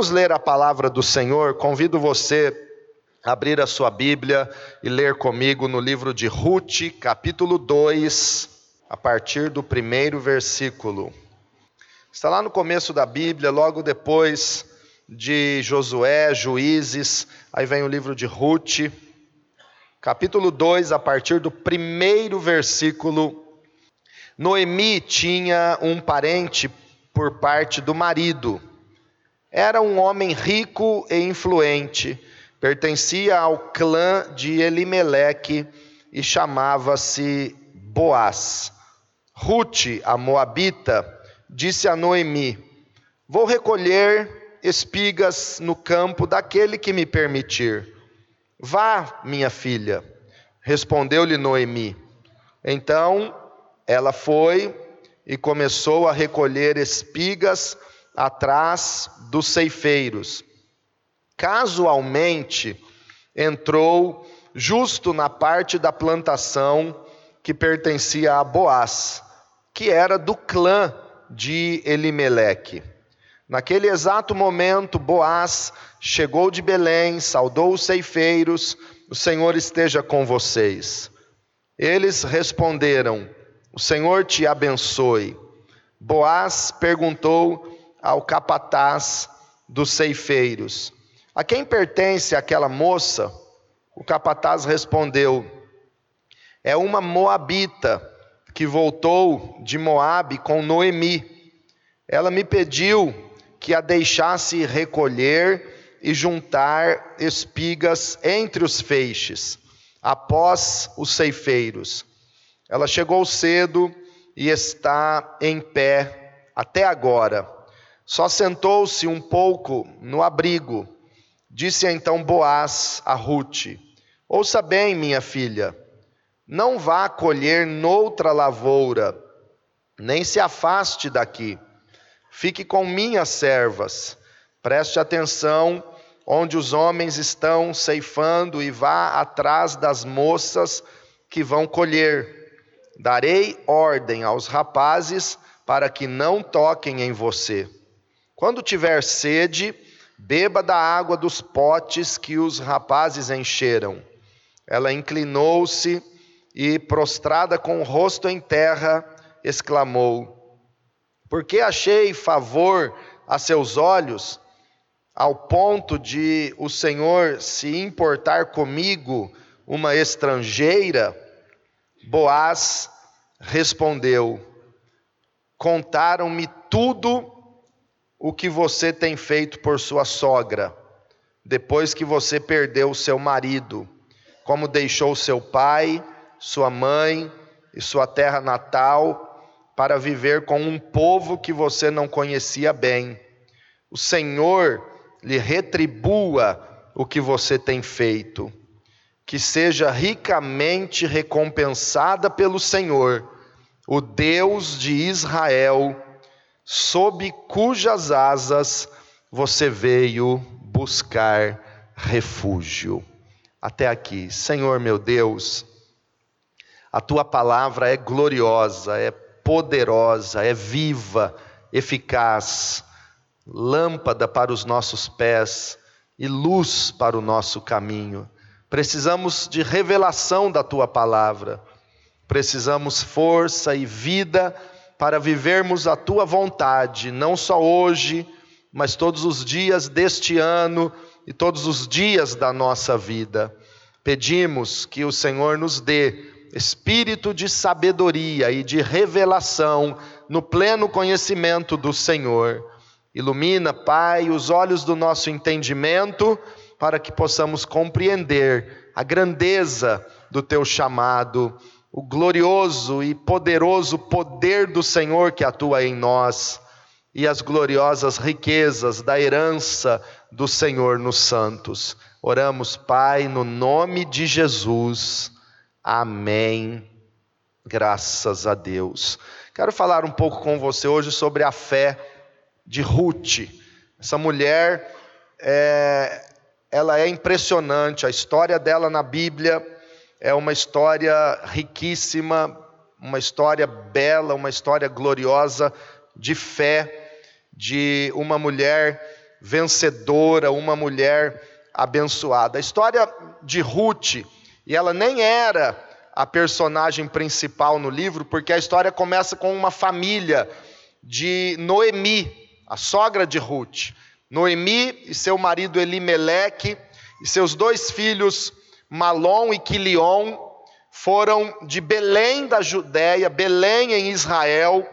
Vamos ler a palavra do Senhor. Convido você a abrir a sua Bíblia e ler comigo no livro de Ruth, capítulo 2, a partir do primeiro versículo. Está lá no começo da Bíblia, logo depois de Josué, Juízes, aí vem o livro de Ruth, capítulo 2, a partir do primeiro versículo. Noemi tinha um parente por parte do marido era um homem rico e influente, pertencia ao clã de Elimeleque e chamava-se Boaz. Ruth, a moabita, disse a Noemi: Vou recolher espigas no campo daquele que me permitir. Vá, minha filha. Respondeu-lhe Noemi. Então ela foi e começou a recolher espigas atrás dos ceifeiros. Casualmente, entrou justo na parte da plantação que pertencia a Boaz, que era do clã de Elimeleque. Naquele exato momento, Boaz chegou de Belém, saudou os ceifeiros, o Senhor esteja com vocês. Eles responderam: O Senhor te abençoe. Boaz perguntou ao capataz dos ceifeiros: A quem pertence aquela moça? O capataz respondeu: É uma moabita que voltou de Moabe com Noemi. Ela me pediu que a deixasse recolher e juntar espigas entre os feixes, após os ceifeiros. Ela chegou cedo e está em pé até agora. Só sentou-se um pouco no abrigo. Disse então Boaz a Ruth: Ouça bem, minha filha, não vá colher noutra lavoura, nem se afaste daqui. Fique com minhas servas. Preste atenção onde os homens estão ceifando e vá atrás das moças que vão colher. Darei ordem aos rapazes para que não toquem em você. Quando tiver sede, beba da água dos potes que os rapazes encheram. Ela inclinou-se e, prostrada com o rosto em terra, exclamou: Porque achei favor a seus olhos, ao ponto de o Senhor se importar comigo, uma estrangeira? Boaz respondeu: Contaram-me tudo o que você tem feito por sua sogra, depois que você perdeu seu marido, como deixou seu pai, sua mãe e sua terra natal para viver com um povo que você não conhecia bem. O Senhor lhe retribua o que você tem feito, que seja ricamente recompensada pelo Senhor, o Deus de Israel sob cujas asas você veio buscar refúgio. Até aqui, Senhor meu Deus, a tua palavra é gloriosa, é poderosa, é viva, eficaz, lâmpada para os nossos pés e luz para o nosso caminho. Precisamos de revelação da tua palavra, precisamos força e vida para vivermos a tua vontade, não só hoje, mas todos os dias deste ano e todos os dias da nossa vida. Pedimos que o Senhor nos dê espírito de sabedoria e de revelação no pleno conhecimento do Senhor. Ilumina, Pai, os olhos do nosso entendimento para que possamos compreender a grandeza do teu chamado o glorioso e poderoso poder do Senhor que atua em nós e as gloriosas riquezas da herança do Senhor nos santos. Oramos, Pai, no nome de Jesus. Amém. Graças a Deus. Quero falar um pouco com você hoje sobre a fé de Ruth. Essa mulher, é, ela é impressionante. A história dela na Bíblia é uma história riquíssima, uma história bela, uma história gloriosa de fé de uma mulher vencedora, uma mulher abençoada. A história de Ruth, e ela nem era a personagem principal no livro, porque a história começa com uma família de Noemi, a sogra de Ruth. Noemi e seu marido Elimeleque e seus dois filhos Malom e Quilion foram de Belém da Judéia, Belém em Israel,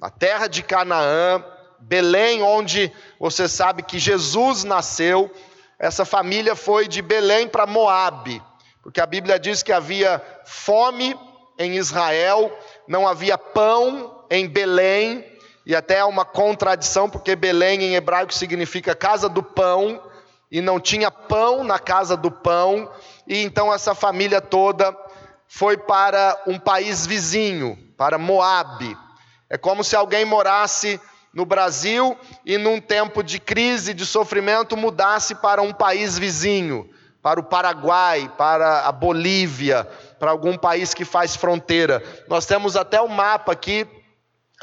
na terra de Canaã, Belém onde você sabe que Jesus nasceu. Essa família foi de Belém para Moabe, porque a Bíblia diz que havia fome em Israel, não havia pão em Belém, e até uma contradição, porque Belém em hebraico significa casa do pão, e não tinha pão na casa do pão, e então essa família toda foi para um país vizinho, para Moabe. É como se alguém morasse no Brasil e num tempo de crise, de sofrimento, mudasse para um país vizinho, para o Paraguai, para a Bolívia, para algum país que faz fronteira. Nós temos até o mapa aqui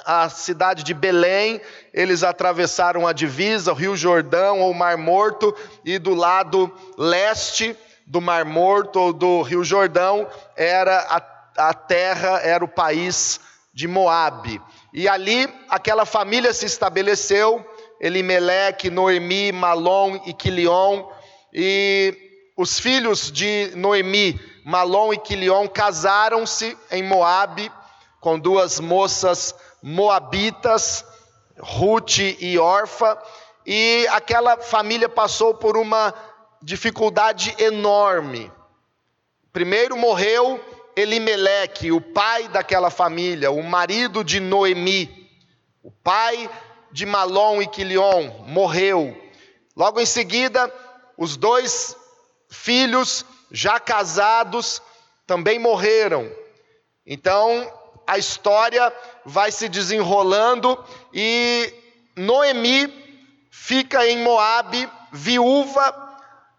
a cidade de Belém, eles atravessaram a divisa, o Rio Jordão ou o Mar Morto, e do lado leste do Mar Morto ou do Rio Jordão era a, a terra, era o país de Moabe. E ali aquela família se estabeleceu, Elimeleque, Noemi, Malom e Quilion, e os filhos de Noemi, Malom e Quilion casaram-se em Moabe com duas moças moabitas, Ruth e Orfa, e aquela família passou por uma dificuldade enorme. Primeiro morreu Elimeleque, o pai daquela família, o marido de Noemi, o pai de Malom e Quilion, morreu. Logo em seguida, os dois filhos, já casados, também morreram. Então, a história vai se desenrolando e Noemi fica em Moabe, viúva,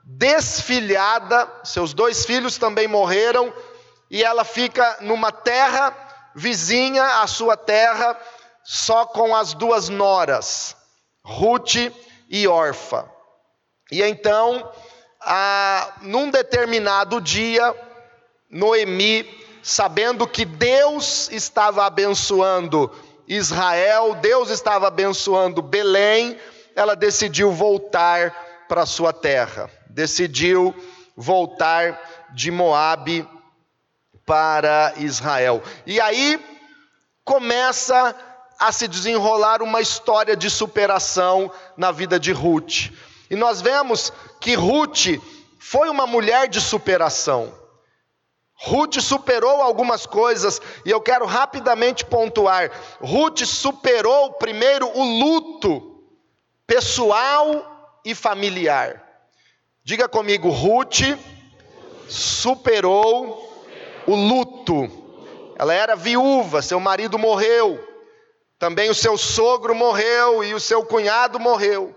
desfilhada, seus dois filhos também morreram, e ela fica numa terra vizinha à sua terra, só com as duas noras, Ruth e Orfa. E então, a, num determinado dia, Noemi sabendo que Deus estava abençoando Israel, Deus estava abençoando Belém, ela decidiu voltar para sua terra. Decidiu voltar de Moabe para Israel. E aí começa a se desenrolar uma história de superação na vida de Ruth. E nós vemos que Ruth foi uma mulher de superação. Ruth superou algumas coisas e eu quero rapidamente pontuar. Ruth superou primeiro o luto pessoal e familiar. Diga comigo, Ruth superou o luto. Ela era viúva, seu marido morreu. Também o seu sogro morreu e o seu cunhado morreu.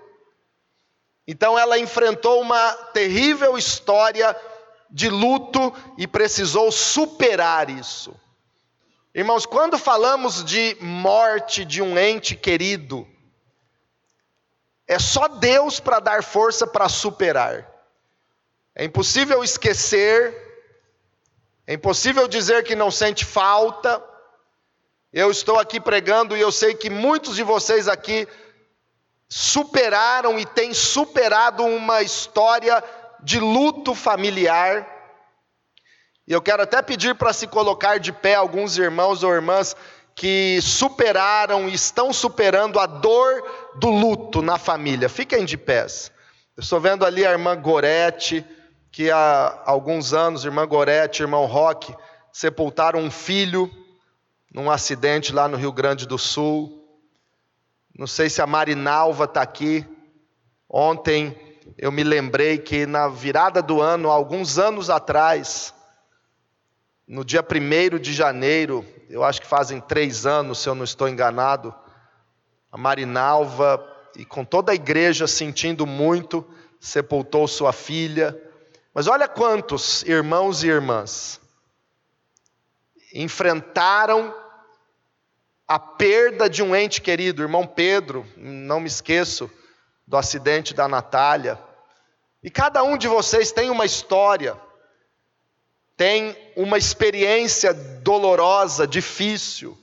Então ela enfrentou uma terrível história de luto e precisou superar isso. Irmãos, quando falamos de morte de um ente querido, é só Deus para dar força para superar. É impossível esquecer, é impossível dizer que não sente falta. Eu estou aqui pregando e eu sei que muitos de vocês aqui superaram e têm superado uma história de luto familiar. E eu quero até pedir para se colocar de pé alguns irmãos ou irmãs que superaram e estão superando a dor do luto na família. Fiquem de pés. Eu estou vendo ali a irmã Gorete, que há alguns anos, irmã Gorete, irmão Roque, sepultaram um filho num acidente lá no Rio Grande do Sul. Não sei se a Marinalva está aqui. Ontem eu me lembrei que na virada do ano, alguns anos atrás, no dia 1 de janeiro, eu acho que fazem três anos, se eu não estou enganado, a Marinalva, e com toda a igreja sentindo muito, sepultou sua filha. Mas olha quantos irmãos e irmãs enfrentaram a perda de um ente querido, irmão Pedro, não me esqueço, do acidente da Natália. E cada um de vocês tem uma história, tem uma experiência dolorosa, difícil.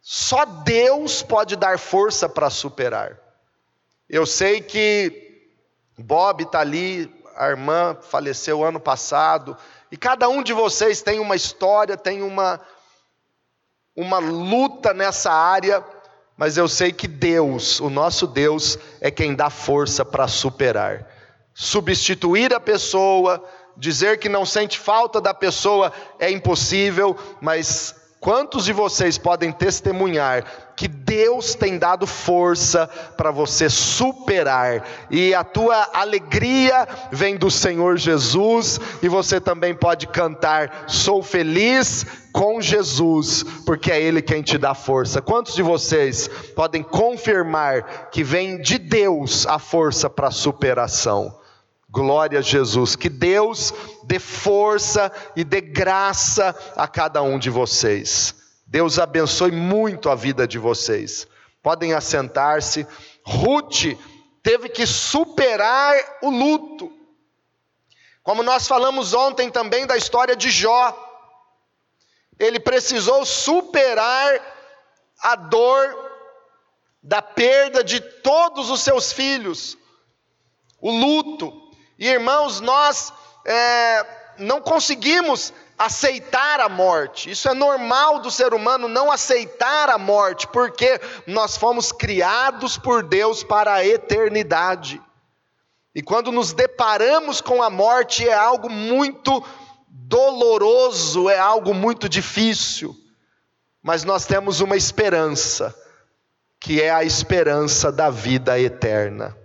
Só Deus pode dar força para superar. Eu sei que Bob está ali, a irmã faleceu ano passado, e cada um de vocês tem uma história, tem uma, uma luta nessa área, mas eu sei que Deus, o nosso Deus, é quem dá força para superar. Substituir a pessoa, dizer que não sente falta da pessoa é impossível, mas Quantos de vocês podem testemunhar que Deus tem dado força para você superar, e a tua alegria vem do Senhor Jesus, e você também pode cantar: Sou feliz com Jesus, porque é Ele quem te dá força. Quantos de vocês podem confirmar que vem de Deus a força para superação? Glória a Jesus. Que Deus dê força e dê graça a cada um de vocês. Deus abençoe muito a vida de vocês. Podem assentar-se. Ruth teve que superar o luto. Como nós falamos ontem também da história de Jó. Ele precisou superar a dor da perda de todos os seus filhos, o luto. E irmãos, nós é, não conseguimos aceitar a morte. Isso é normal do ser humano não aceitar a morte, porque nós fomos criados por Deus para a eternidade. E quando nos deparamos com a morte é algo muito doloroso, é algo muito difícil. Mas nós temos uma esperança, que é a esperança da vida eterna.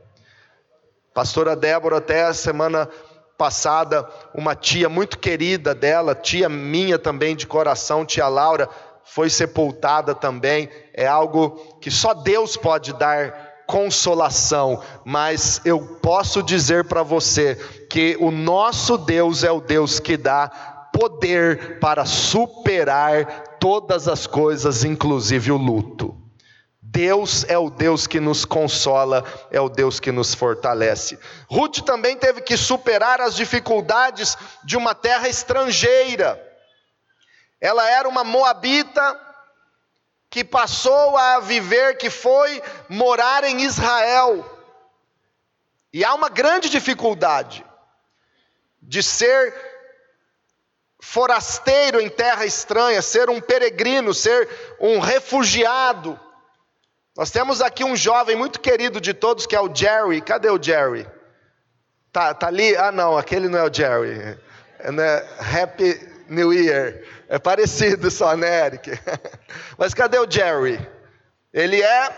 Pastora Débora, até a semana passada, uma tia muito querida dela, tia minha também de coração, tia Laura, foi sepultada também. É algo que só Deus pode dar consolação, mas eu posso dizer para você que o nosso Deus é o Deus que dá poder para superar todas as coisas, inclusive o luto. Deus é o Deus que nos consola, é o Deus que nos fortalece. Ruth também teve que superar as dificuldades de uma terra estrangeira. Ela era uma moabita que passou a viver, que foi morar em Israel. E há uma grande dificuldade de ser forasteiro em terra estranha, ser um peregrino, ser um refugiado. Nós temos aqui um jovem muito querido de todos que é o Jerry. Cadê o Jerry? Tá, tá ali? Ah, não, aquele não é o Jerry. É, né? Happy New Year. É parecido só, né, Eric? Mas cadê o Jerry? Ele é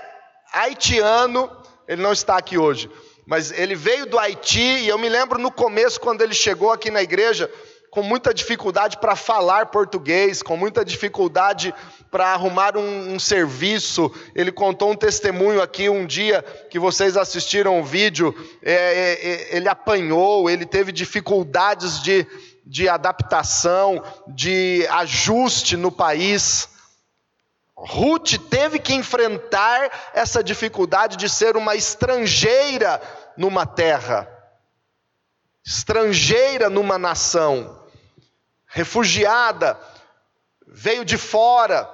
haitiano, ele não está aqui hoje. Mas ele veio do Haiti e eu me lembro no começo, quando ele chegou aqui na igreja, com muita dificuldade para falar português, com muita dificuldade para arrumar um, um, serviço. Ele contou um testemunho aqui um dia que vocês assistiram o vídeo. É, é, é, ele apanhou, ele teve dificuldades de, de adaptação, de ajuste no país. Ruth teve que enfrentar essa dificuldade de ser uma estrangeira numa terra, estrangeira numa nação refugiada, veio de fora.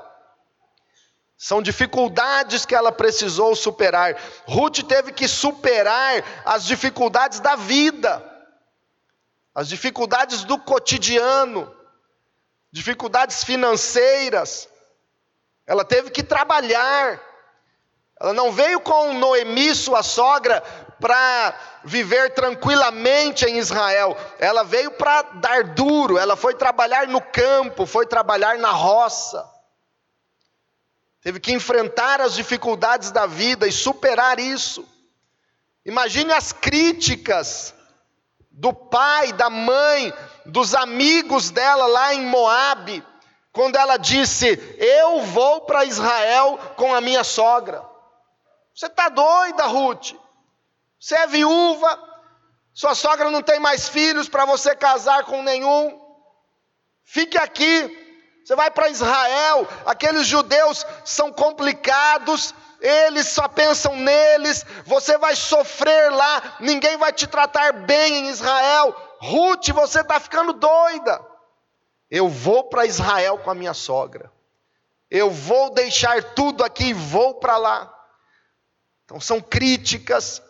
São dificuldades que ela precisou superar. Ruth teve que superar as dificuldades da vida, as dificuldades do cotidiano, dificuldades financeiras. Ela teve que trabalhar. Ela não veio com Noemi, sua sogra, para viver tranquilamente em Israel, ela veio para dar duro, ela foi trabalhar no campo, foi trabalhar na roça. Teve que enfrentar as dificuldades da vida e superar isso. Imagine as críticas do pai, da mãe, dos amigos dela lá em Moabe, quando ela disse: "Eu vou para Israel com a minha sogra". Você está doida, Ruth? Você é viúva, sua sogra não tem mais filhos para você casar com nenhum. Fique aqui. Você vai para Israel, aqueles judeus são complicados, eles só pensam neles, você vai sofrer lá, ninguém vai te tratar bem em Israel. Ruth, você está ficando doida. Eu vou para Israel com a minha sogra. Eu vou deixar tudo aqui e vou para lá. Então são críticas,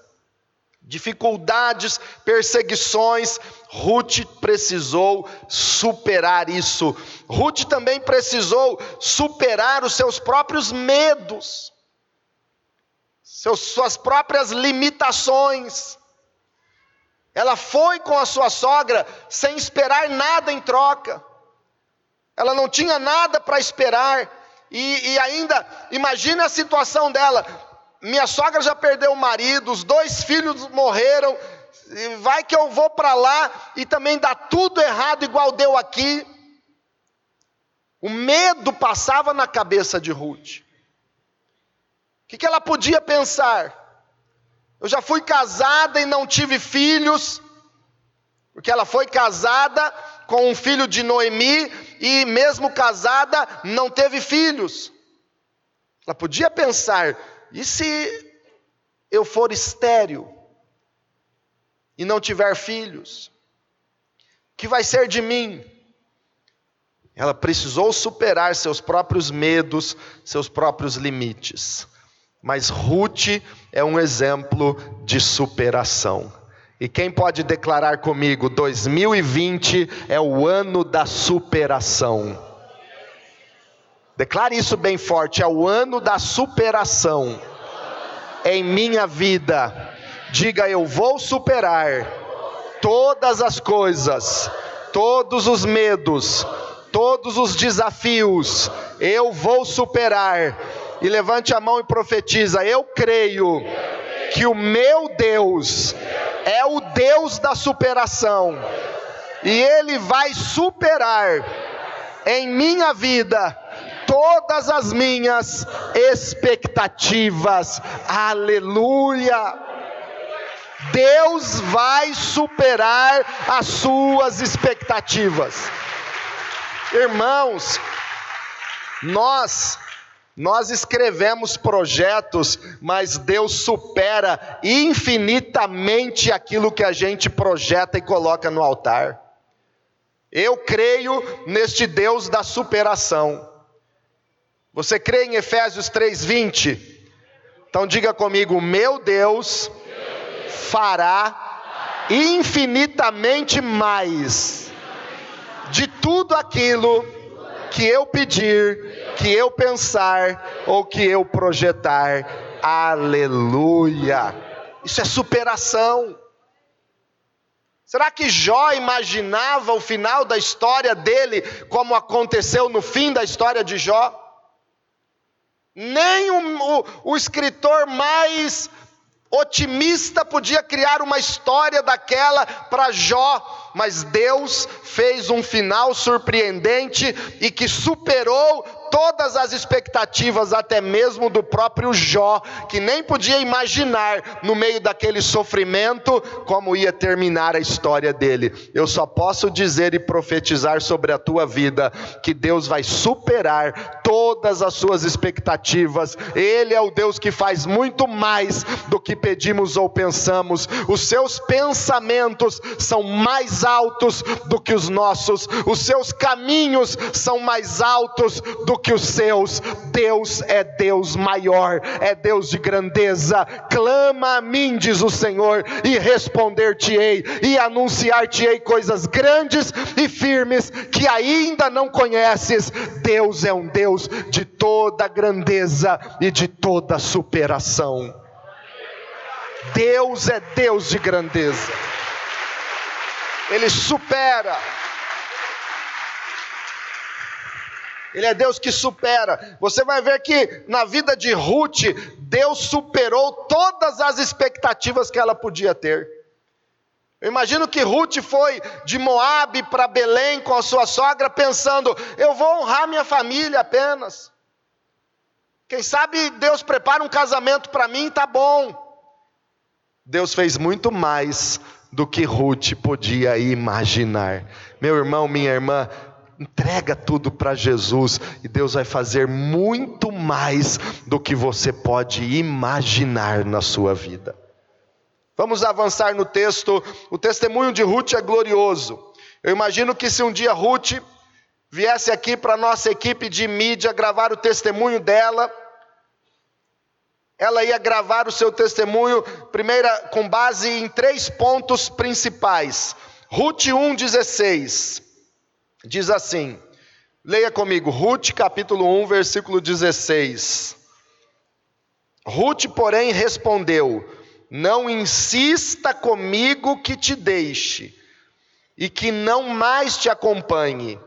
dificuldades, perseguições. Ruth precisou superar isso. Ruth também precisou superar os seus próprios medos, seus, suas próprias limitações. Ela foi com a sua sogra sem esperar nada em troca. Ela não tinha nada para esperar. E, e ainda, imagine a situação dela. Minha sogra já perdeu o marido, os dois filhos morreram. Vai que eu vou para lá e também dá tudo errado, igual deu aqui. O medo passava na cabeça de Ruth. O que, que ela podia pensar? Eu já fui casada e não tive filhos, porque ela foi casada com um filho de Noemi e, mesmo casada, não teve filhos. Ela podia pensar: e se eu for estéril e não tiver filhos? Que vai ser de mim? Ela precisou superar seus próprios medos, seus próprios limites. Mas Ruth é um exemplo de superação. E quem pode declarar comigo: 2020 é o ano da superação. Declare isso bem forte: é o ano da superação em minha vida. Diga: eu vou superar todas as coisas, todos os medos, todos os desafios. Eu vou superar e levante a mão e profetiza: Eu creio que o meu Deus é o Deus da superação, e Ele vai superar em minha vida todas as minhas expectativas. Aleluia! Deus vai superar as suas expectativas. Irmãos, nós nós escrevemos projetos, mas Deus supera infinitamente aquilo que a gente projeta e coloca no altar. Eu creio neste Deus da superação. Você crê em Efésios 3:20? Então diga comigo: meu Deus fará infinitamente mais de tudo aquilo que eu pedir, que eu pensar ou que eu projetar. Aleluia! Isso é superação. Será que Jó imaginava o final da história dele como aconteceu no fim da história de Jó? Nem o, o, o escritor mais otimista podia criar uma história daquela para Jó mas Deus fez um final surpreendente e que superou todas as expectativas, até mesmo do próprio Jó, que nem podia imaginar, no meio daquele sofrimento, como ia terminar a história dele. Eu só posso dizer e profetizar sobre a tua vida que Deus vai superar todas as suas expectativas, Ele é o Deus que faz muito mais do que pedimos ou pensamos, os seus pensamentos são mais altos do que os nossos, os seus caminhos são mais altos do que os seus. Deus é Deus maior, é Deus de grandeza. Clama a mim, diz o Senhor, e responder-te-ei, e anunciar-te-ei coisas grandes e firmes que ainda não conheces. Deus é um Deus de toda grandeza e de toda superação. Deus é Deus de grandeza. Ele supera. Ele é Deus que supera. Você vai ver que na vida de Ruth, Deus superou todas as expectativas que ela podia ter. Eu imagino que Ruth foi de Moabe para Belém com a sua sogra, pensando: eu vou honrar minha família apenas. Quem sabe Deus prepara um casamento para mim, tá bom. Deus fez muito mais do que Ruth podia imaginar. Meu irmão, minha irmã, Entrega tudo para Jesus e Deus vai fazer muito mais do que você pode imaginar na sua vida. Vamos avançar no texto. O testemunho de Ruth é glorioso. Eu imagino que se um dia Ruth viesse aqui para nossa equipe de mídia gravar o testemunho dela, ela ia gravar o seu testemunho, primeira, com base em três pontos principais. Ruth 1,16 diz assim: leia comigo, Ruth capítulo 1, versículo 16. Ruth, porém, respondeu: Não insista comigo que te deixe, e que não mais te acompanhe.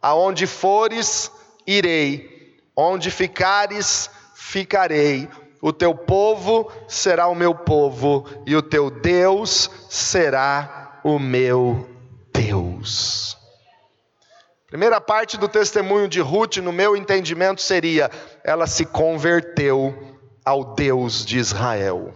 Aonde fores, irei, onde ficares, ficarei o teu povo será o meu povo, e o teu Deus será o meu Deus. Primeira parte do testemunho de Ruth, no meu entendimento, seria: ela se converteu ao Deus de Israel.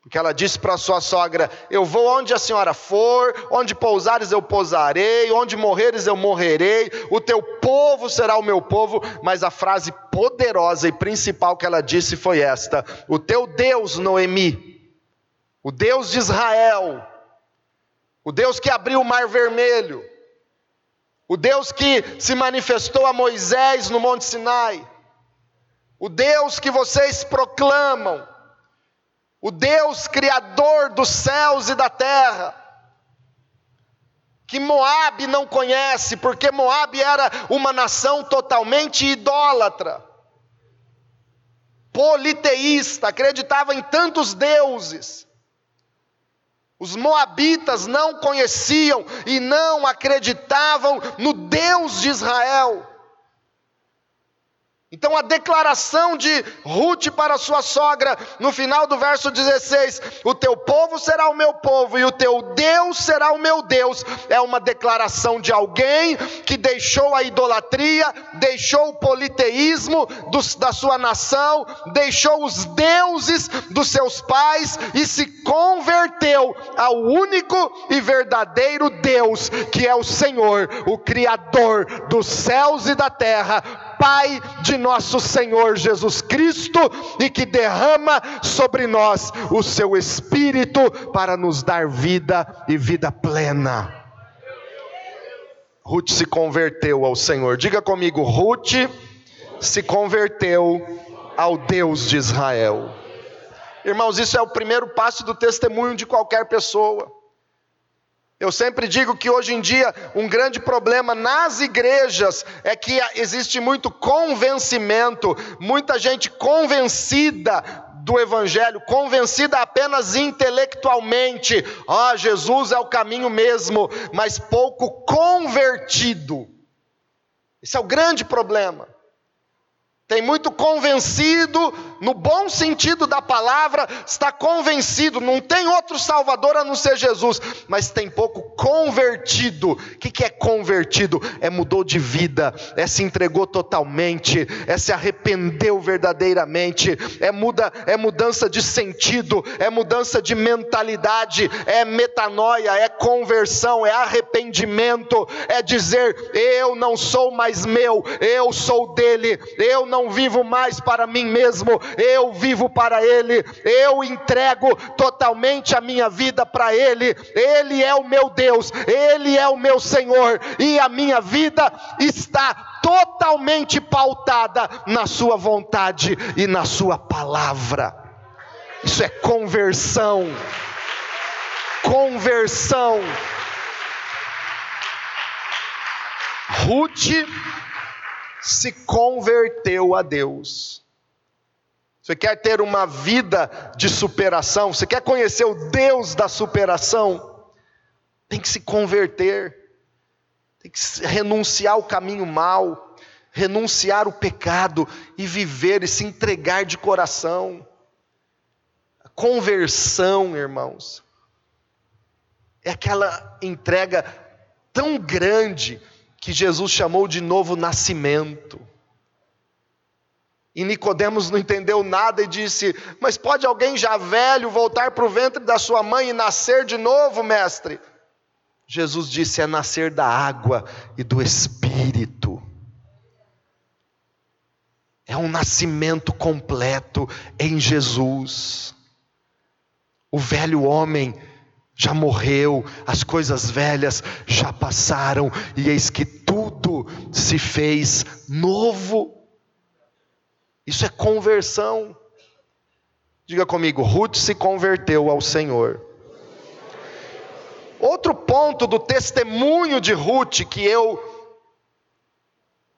Porque ela disse para sua sogra: Eu vou onde a senhora for, onde pousares eu pousarei, onde morreres eu morrerei, o teu povo será o meu povo. Mas a frase poderosa e principal que ela disse foi esta: O teu Deus, Noemi, o Deus de Israel, o Deus que abriu o mar vermelho, o Deus que se manifestou a Moisés no Monte Sinai, o Deus que vocês proclamam, o Deus criador dos céus e da terra, que Moabe não conhece, porque Moabe era uma nação totalmente idólatra, politeísta, acreditava em tantos deuses. Os moabitas não conheciam e não acreditavam no Deus de Israel. Então a declaração de Ruth para sua sogra, no final do verso 16: O teu povo será o meu povo e o teu Deus será o meu Deus, é uma declaração de alguém que deixou a idolatria, deixou o politeísmo da sua nação, deixou os deuses dos seus pais e se converteu ao único e verdadeiro Deus, que é o Senhor, o Criador dos céus e da terra Pai de nosso Senhor Jesus Cristo e que derrama sobre nós o seu Espírito para nos dar vida e vida plena. Ruth se converteu ao Senhor. Diga comigo, Ruth se converteu ao Deus de Israel. Irmãos, isso é o primeiro passo do testemunho de qualquer pessoa. Eu sempre digo que hoje em dia um grande problema nas igrejas é que existe muito convencimento, muita gente convencida do Evangelho, convencida apenas intelectualmente, ah, Jesus é o caminho mesmo, mas pouco convertido. Esse é o grande problema. Tem muito convencido, no bom sentido da palavra, está convencido, não tem outro Salvador a não ser Jesus, mas tem pouco convertido. O que é convertido? É mudou de vida, é se entregou totalmente, é se arrependeu verdadeiramente, é, muda, é mudança de sentido, é mudança de mentalidade, é metanoia, é conversão, é arrependimento, é dizer: eu não sou mais meu, eu sou dele, eu não vivo mais para mim mesmo, eu vivo para Ele, eu entrego totalmente a minha vida para Ele, Ele é o meu Deus, Ele é o meu Senhor, e a minha vida está totalmente pautada na Sua vontade e na Sua palavra. Isso é conversão. Conversão. Ruth se converteu a Deus. Você quer ter uma vida de superação? Você quer conhecer o Deus da superação? Tem que se converter, tem que renunciar ao caminho mal, renunciar o pecado e viver e se entregar de coração. A conversão, irmãos, é aquela entrega tão grande que Jesus chamou de novo nascimento. E Nicodemos não entendeu nada e disse: Mas pode alguém já velho voltar para o ventre da sua mãe e nascer de novo, mestre? Jesus disse: é nascer da água e do Espírito. É um nascimento completo em Jesus. O velho homem já morreu, as coisas velhas já passaram, e eis que tudo se fez novo. Isso é conversão. Diga comigo, Ruth se converteu ao Senhor. Outro ponto do testemunho de Ruth que eu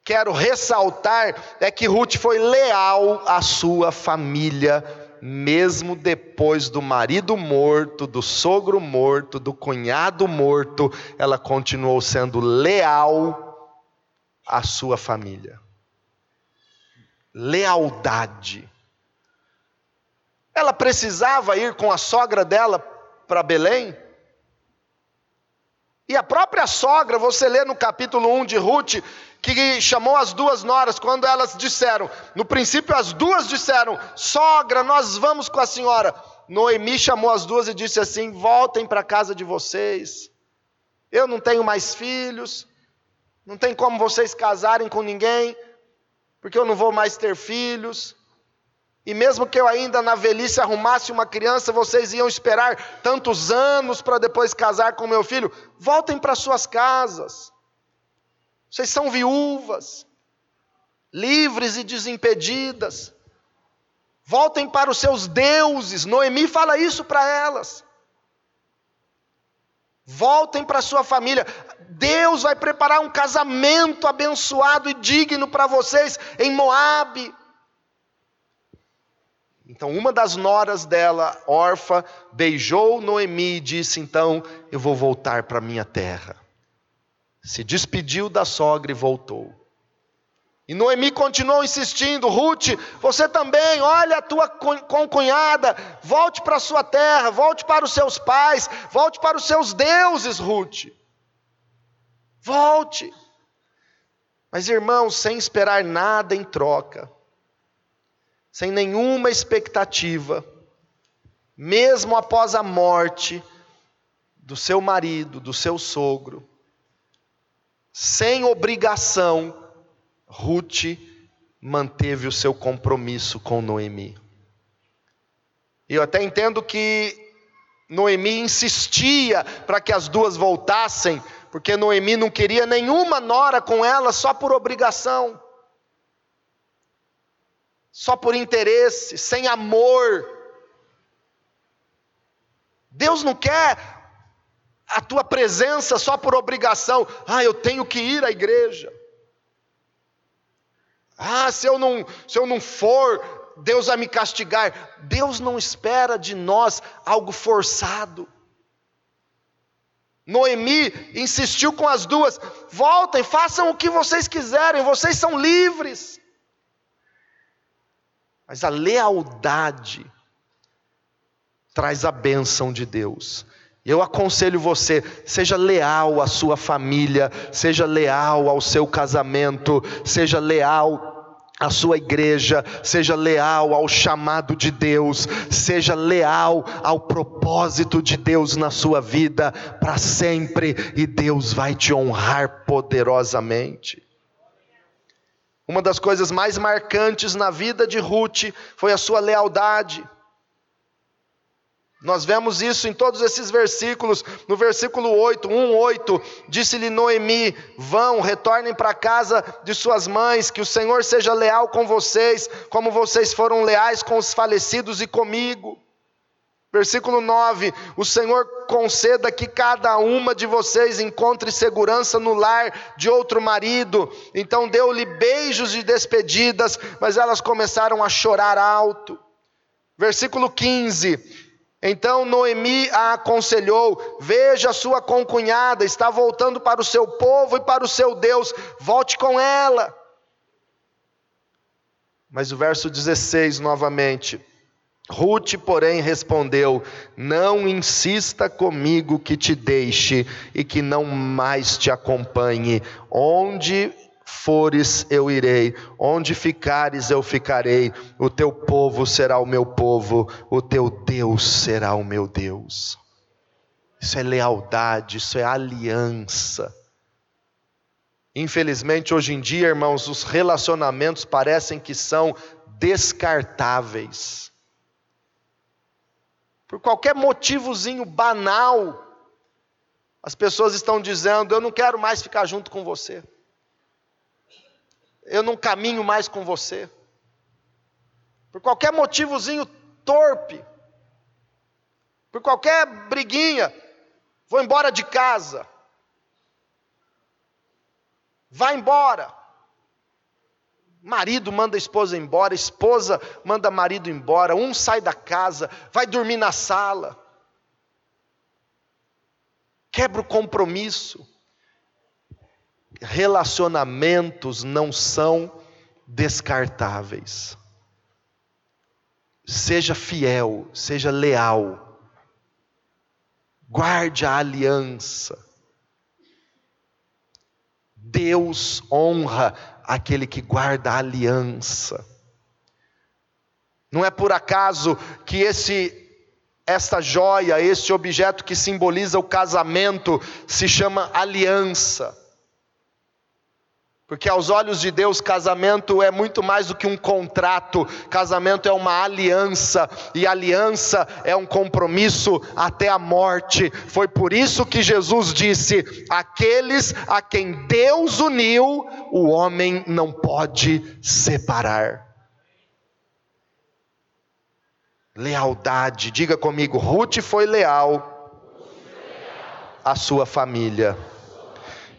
quero ressaltar é que Ruth foi leal à sua família mesmo depois do marido morto, do sogro morto, do cunhado morto, ela continuou sendo leal à sua família. Lealdade. Ela precisava ir com a sogra dela para Belém? E a própria sogra, você lê no capítulo 1 de Ruth, que chamou as duas noras, quando elas disseram, no princípio as duas disseram: Sogra, nós vamos com a senhora. Noemi chamou as duas e disse assim: Voltem para a casa de vocês. Eu não tenho mais filhos, não tem como vocês casarem com ninguém, porque eu não vou mais ter filhos. E mesmo que eu ainda na velhice arrumasse uma criança, vocês iam esperar tantos anos para depois casar com meu filho. Voltem para suas casas. Vocês são viúvas, livres e desimpedidas. Voltem para os seus deuses. Noemi fala isso para elas. Voltem para sua família. Deus vai preparar um casamento abençoado e digno para vocês em Moabe. Então, uma das noras dela, órfã, beijou Noemi e disse: Então, eu vou voltar para minha terra. Se despediu da sogra e voltou. E Noemi continuou insistindo: Ruth, você também, olha a tua concunhada, volte para a sua terra, volte para os seus pais, volte para os seus deuses, Ruth. Volte. Mas irmãos, sem esperar nada em troca, sem nenhuma expectativa, mesmo após a morte do seu marido, do seu sogro, sem obrigação, Ruth manteve o seu compromisso com Noemi. Eu até entendo que Noemi insistia para que as duas voltassem, porque Noemi não queria nenhuma nora com ela só por obrigação só por interesse, sem amor. Deus não quer a tua presença só por obrigação. Ah, eu tenho que ir à igreja. Ah, se eu não, se eu não for, Deus vai me castigar. Deus não espera de nós algo forçado. Noemi insistiu com as duas: voltem, façam o que vocês quiserem, vocês são livres. Mas a lealdade traz a bênção de Deus. Eu aconselho você, seja leal à sua família, seja leal ao seu casamento, seja leal à sua igreja, seja leal ao chamado de Deus, seja leal ao propósito de Deus na sua vida para sempre, e Deus vai te honrar poderosamente. Uma das coisas mais marcantes na vida de Ruth foi a sua lealdade. Nós vemos isso em todos esses versículos. No versículo 8, 1, 8, disse-lhe Noemi: Vão, retornem para a casa de suas mães, que o Senhor seja leal com vocês, como vocês foram leais com os falecidos e comigo. Versículo 9: O Senhor conceda que cada uma de vocês encontre segurança no lar de outro marido. Então deu-lhe beijos de despedidas, mas elas começaram a chorar alto. Versículo 15: então Noemi a aconselhou: Veja, sua concunhada está voltando para o seu povo e para o seu Deus, volte com ela. Mas o verso 16 novamente. Ruth, porém, respondeu: Não insista comigo que te deixe e que não mais te acompanhe. Onde fores, eu irei. Onde ficares, eu ficarei. O teu povo será o meu povo, o teu Deus será o meu Deus. Isso é lealdade, isso é aliança. Infelizmente, hoje em dia, irmãos, os relacionamentos parecem que são descartáveis. Por qualquer motivozinho banal, as pessoas estão dizendo: Eu não quero mais ficar junto com você. Eu não caminho mais com você. Por qualquer motivozinho torpe, por qualquer briguinha, vou embora de casa. Vai embora. Marido manda a esposa embora, esposa manda marido embora, um sai da casa, vai dormir na sala. Quebra o compromisso. Relacionamentos não são descartáveis. Seja fiel, seja leal. Guarde a aliança. Deus honra aquele que guarda a aliança. Não é por acaso que esse esta joia, este objeto que simboliza o casamento, se chama aliança. Porque aos olhos de Deus, casamento é muito mais do que um contrato, casamento é uma aliança, e aliança é um compromisso até a morte. Foi por isso que Jesus disse: aqueles a quem Deus uniu, o homem não pode separar. Lealdade, diga comigo, Ruth foi leal à sua família.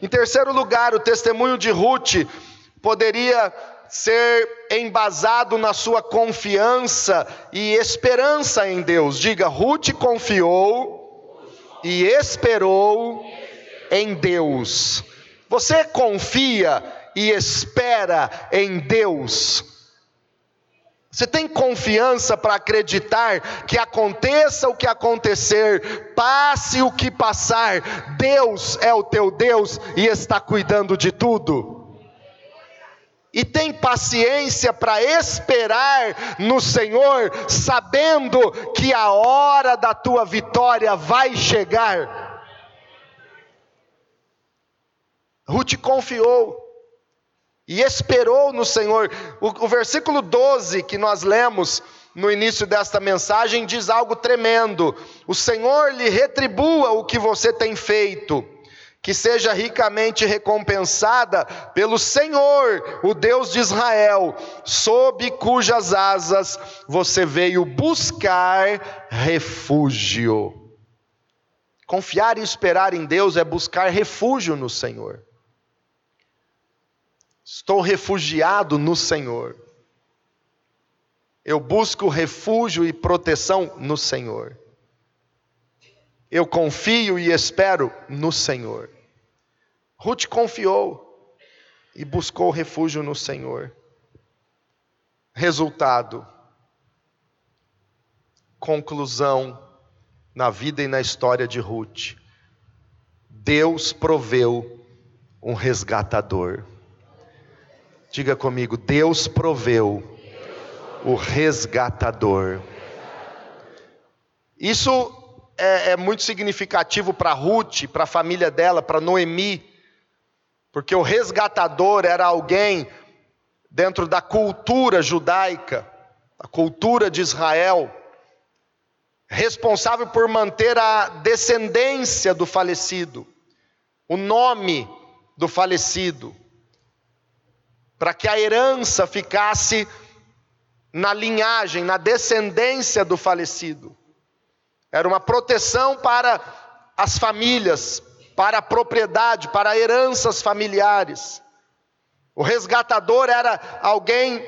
Em terceiro lugar, o testemunho de Ruth poderia ser embasado na sua confiança e esperança em Deus. Diga, Ruth confiou e esperou em Deus. Você confia e espera em Deus? Você tem confiança para acreditar que aconteça o que acontecer, passe o que passar, Deus é o teu Deus e está cuidando de tudo? E tem paciência para esperar no Senhor, sabendo que a hora da tua vitória vai chegar. Ruth confiou e esperou no Senhor. O, o, versículo 12 que nós lemos no início desta mensagem diz algo tremendo: O Senhor lhe retribua o que você tem feito, que seja ricamente recompensada pelo Senhor, o Deus de Israel, sob cujas asas você veio buscar refúgio. Confiar e esperar em Deus é buscar refúgio no Senhor. Estou refugiado no Senhor. Eu busco refúgio e proteção no Senhor. Eu confio e espero no Senhor. Ruth confiou e buscou refúgio no Senhor. Resultado: conclusão na vida e na história de Ruth. Deus proveu um resgatador. Diga comigo: Deus proveu o resgatador. Isso é, é muito significativo para Ruth, para a família dela, para Noemi, porque o resgatador era alguém dentro da cultura judaica, a cultura de Israel, responsável por manter a descendência do falecido, o nome do falecido para que a herança ficasse na linhagem, na descendência do falecido. Era uma proteção para as famílias, para a propriedade, para heranças familiares. O resgatador era alguém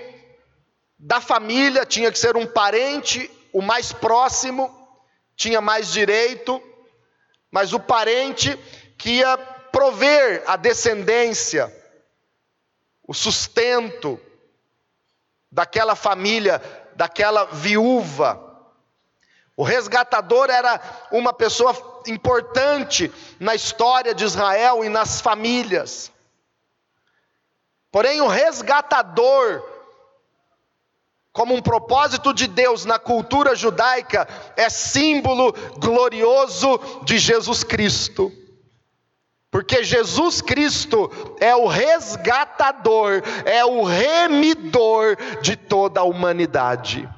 da família, tinha que ser um parente, o mais próximo, tinha mais direito, mas o parente que ia prover a descendência o sustento daquela família, daquela viúva. O resgatador era uma pessoa importante na história de Israel e nas famílias. Porém, o resgatador como um propósito de Deus na cultura judaica, é símbolo glorioso de Jesus Cristo. Porque Jesus Cristo é o resgatador, é o remidor de toda a humanidade.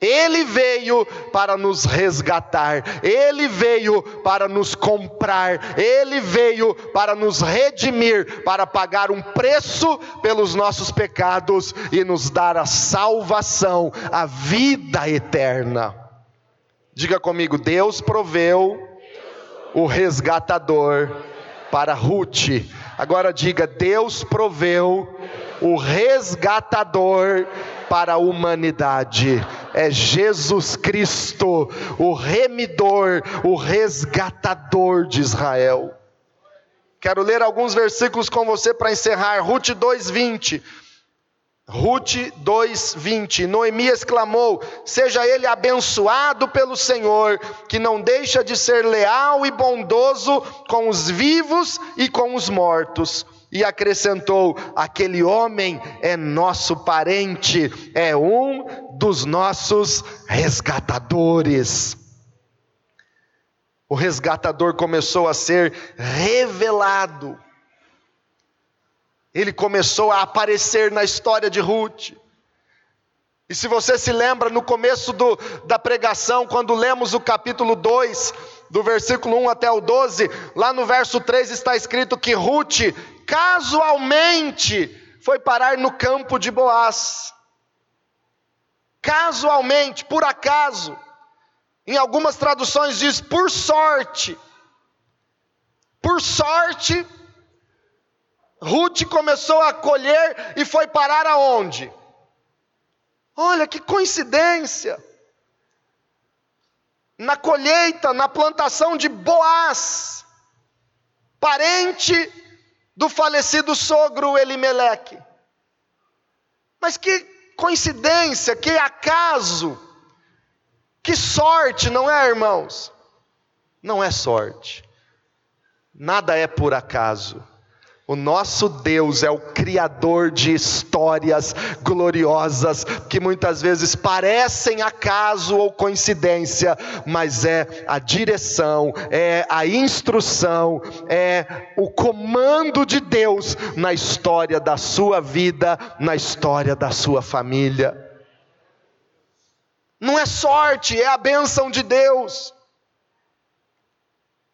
Ele veio para nos resgatar, Ele veio para nos comprar, Ele veio para nos redimir, para pagar um preço pelos nossos pecados e nos dar a salvação, a vida eterna. Diga comigo: Deus proveu o resgatador para Ruth. Agora diga: Deus proveu o resgatador para a humanidade. É Jesus Cristo, o remidor, o resgatador de Israel. Quero ler alguns versículos com você para encerrar. Ruth 2:20. Ruth 2:20. Noemias clamou: Seja ele abençoado pelo Senhor, que não deixa de ser leal e bondoso com os vivos e com os mortos e acrescentou: aquele homem é nosso parente, é um dos nossos resgatadores. O resgatador começou a ser revelado, ele começou a aparecer na história de Ruth. E se você se lembra no começo do, da pregação, quando lemos o capítulo 2, do versículo 1 até o 12, lá no verso 3 está escrito que Ruth casualmente foi parar no campo de Boaz. Casualmente, por acaso. Em algumas traduções diz por sorte. Por sorte, Ruth começou a colher e foi parar aonde? Olha que coincidência. Na colheita, na plantação de Boaz, parente do falecido sogro Elimeleque. Mas que coincidência, que acaso, que sorte, não é, irmãos? Não é sorte, nada é por acaso. O nosso Deus é o criador de histórias gloriosas que muitas vezes parecem acaso ou coincidência, mas é a direção, é a instrução, é o comando de Deus na história da sua vida, na história da sua família. Não é sorte, é a bênção de Deus.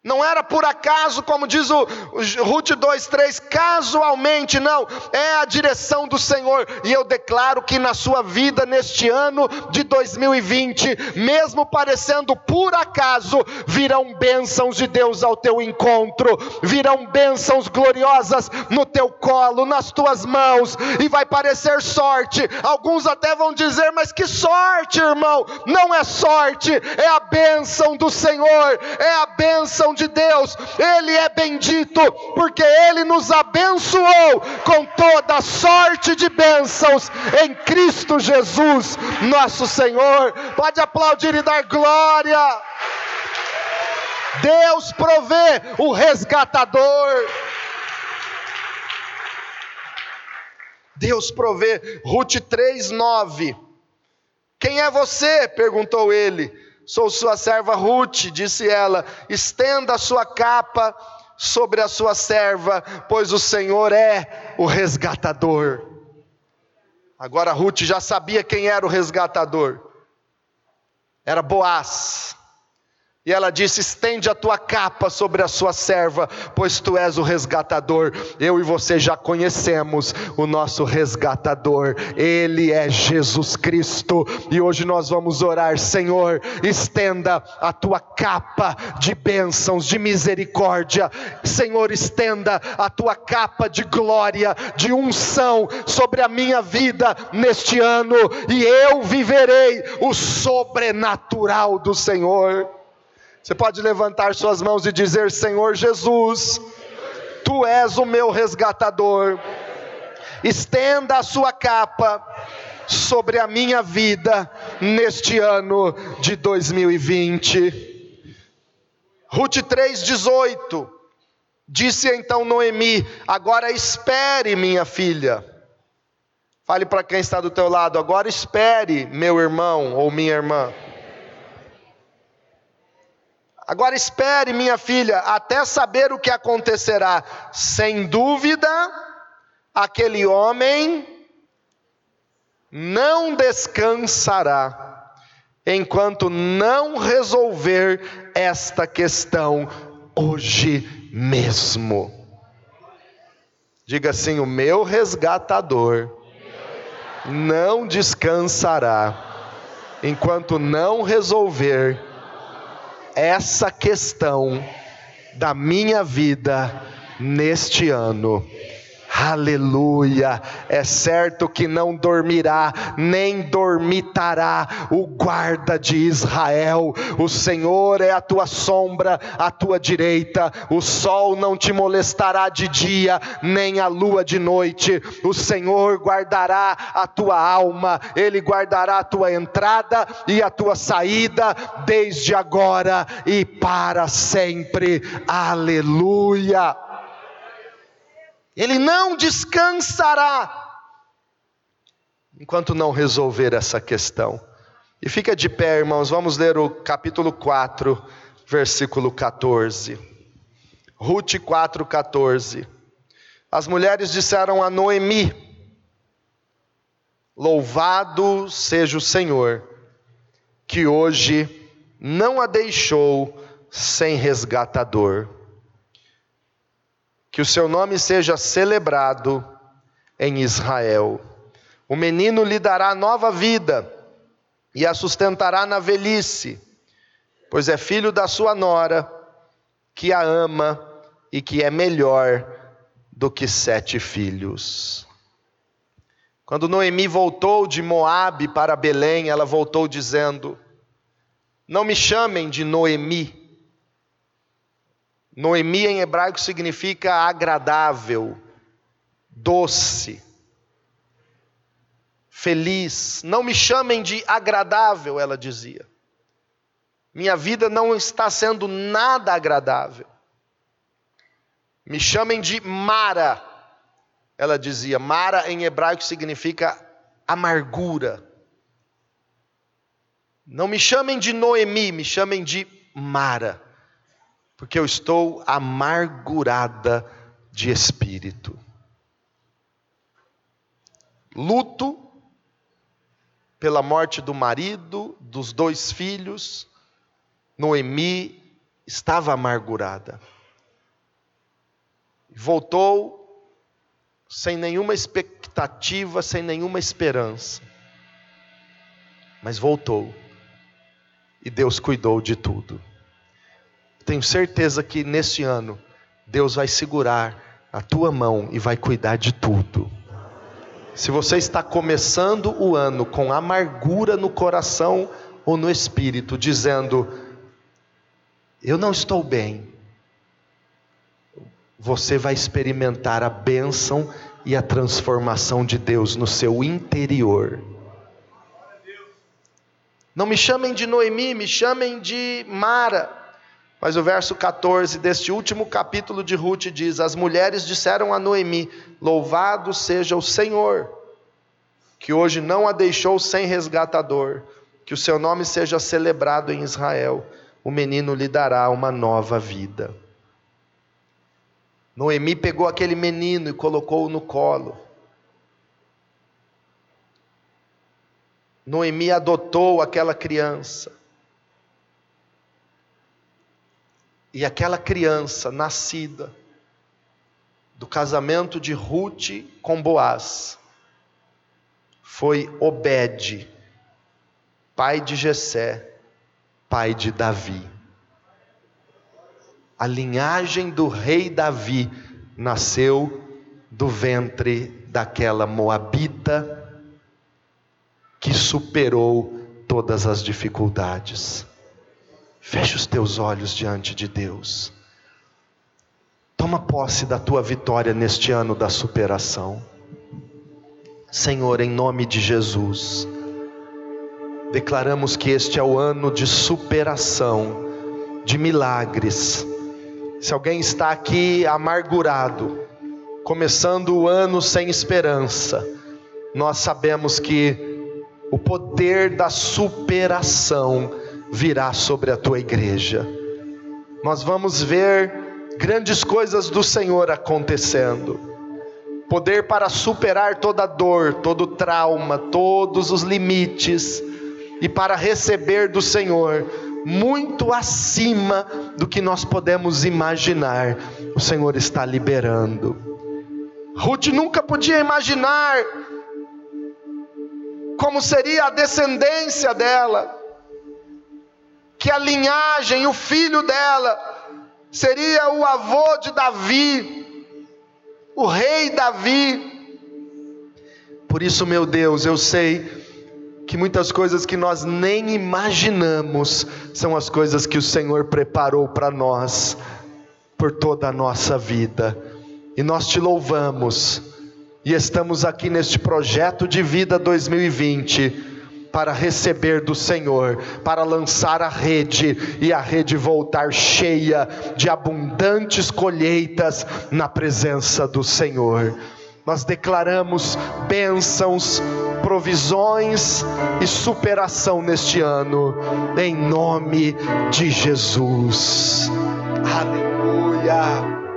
Não era por acaso, como diz o, Ruth 2,3, casualmente, não, é a direção do Senhor, e eu declaro que na sua vida, neste ano de 2020, mesmo parecendo por acaso, virão bênçãos de Deus ao teu encontro, virão bênçãos gloriosas no teu colo, nas tuas mãos, e vai parecer sorte. Alguns até vão dizer, mas que sorte, irmão! Não é sorte, é a bênção do Senhor, é a bênção bênção de Deus, Ele é bendito, porque Ele nos abençoou com toda sorte de bênçãos em Cristo Jesus, nosso Senhor. Pode aplaudir e dar glória. Deus provê o resgatador. Deus provê. Ruth 3:9. Quem é você? perguntou ele. Sou sua serva Ruth, disse ela, estenda a sua capa sobre a sua serva, pois o Senhor é o resgatador. Agora Ruth já sabia quem era o resgatador. Era Boaz. E ela disse: estende a tua capa sobre a sua serva, pois tu és o resgatador. Eu e você já conhecemos o nosso resgatador, ele é Jesus Cristo. E hoje nós vamos orar, Senhor, estenda a tua capa de bênçãos, de misericórdia. Senhor, estenda a tua capa de glória, de unção sobre a minha vida neste ano, e eu viverei o sobrenatural do Senhor. Você pode levantar suas mãos e dizer: Senhor Jesus, tu és o meu resgatador. Estenda a sua capa sobre a minha vida neste ano de 2020. Ruth 3,18 Disse então Noemi: Agora espere, minha filha. Fale para quem está do teu lado, agora espere, meu irmão ou minha irmã. Agora espere, minha filha, até saber o que acontecerá. Sem dúvida, aquele homem não descansará enquanto não resolver esta questão hoje mesmo. Diga assim: o meu resgatador não descansará enquanto não resolver essa questão da minha vida neste ano. Aleluia! É certo que não dormirá, nem dormitará o guarda de Israel. O Senhor é a tua sombra, a tua direita. O sol não te molestará de dia, nem a lua de noite. O Senhor guardará a tua alma, ele guardará a tua entrada e a tua saída, desde agora e para sempre. Aleluia! Ele não descansará enquanto não resolver essa questão. E fica de pé, irmãos, vamos ler o capítulo 4, versículo 14. Ruth 4, 14. As mulheres disseram a Noemi: Louvado seja o Senhor, que hoje não a deixou sem resgatador que o seu nome seja celebrado em Israel. O menino lhe dará nova vida e a sustentará na velhice, pois é filho da sua nora, que a ama e que é melhor do que sete filhos. Quando Noemi voltou de Moabe para Belém, ela voltou dizendo: Não me chamem de Noemi, Noemi em hebraico significa agradável, doce, feliz. Não me chamem de agradável, ela dizia. Minha vida não está sendo nada agradável. Me chamem de Mara, ela dizia. Mara em hebraico significa amargura. Não me chamem de Noemi, me chamem de Mara porque eu estou amargurada de espírito. Luto pela morte do marido, dos dois filhos. Noemi estava amargurada. Voltou sem nenhuma expectativa, sem nenhuma esperança. Mas voltou. E Deus cuidou de tudo tenho certeza que nesse ano Deus vai segurar a tua mão e vai cuidar de tudo. Se você está começando o ano com amargura no coração ou no espírito, dizendo: Eu não estou bem, você vai experimentar a bênção e a transformação de Deus no seu interior. Não me chamem de Noemi, me chamem de Mara. Mas o verso 14 deste último capítulo de Ruth diz: As mulheres disseram a Noemi: Louvado seja o Senhor, que hoje não a deixou sem resgatador, que o seu nome seja celebrado em Israel, o menino lhe dará uma nova vida. Noemi pegou aquele menino e colocou-o no colo. Noemi adotou aquela criança. E aquela criança nascida do casamento de Ruth com Boaz foi Obed, pai de Jessé, pai de Davi. A linhagem do rei Davi nasceu do ventre daquela moabita que superou todas as dificuldades. Feche os teus olhos diante de Deus. Toma posse da tua vitória neste ano da superação. Senhor, em nome de Jesus, declaramos que este é o ano de superação, de milagres. Se alguém está aqui amargurado, começando o ano sem esperança, nós sabemos que o poder da superação virá sobre a tua igreja. Nós vamos ver grandes coisas do Senhor acontecendo. Poder para superar toda dor, todo trauma, todos os limites e para receber do Senhor muito acima do que nós podemos imaginar. O Senhor está liberando. Ruth nunca podia imaginar como seria a descendência dela, que a linhagem, o filho dela, seria o avô de Davi, o rei Davi. Por isso, meu Deus, eu sei que muitas coisas que nós nem imaginamos são as coisas que o Senhor preparou para nós por toda a nossa vida. E nós te louvamos e estamos aqui neste projeto de vida 2020 para receber do Senhor, para lançar a rede e a rede voltar cheia de abundantes colheitas na presença do Senhor. Nós declaramos bênçãos, provisões e superação neste ano, em nome de Jesus. Aleluia.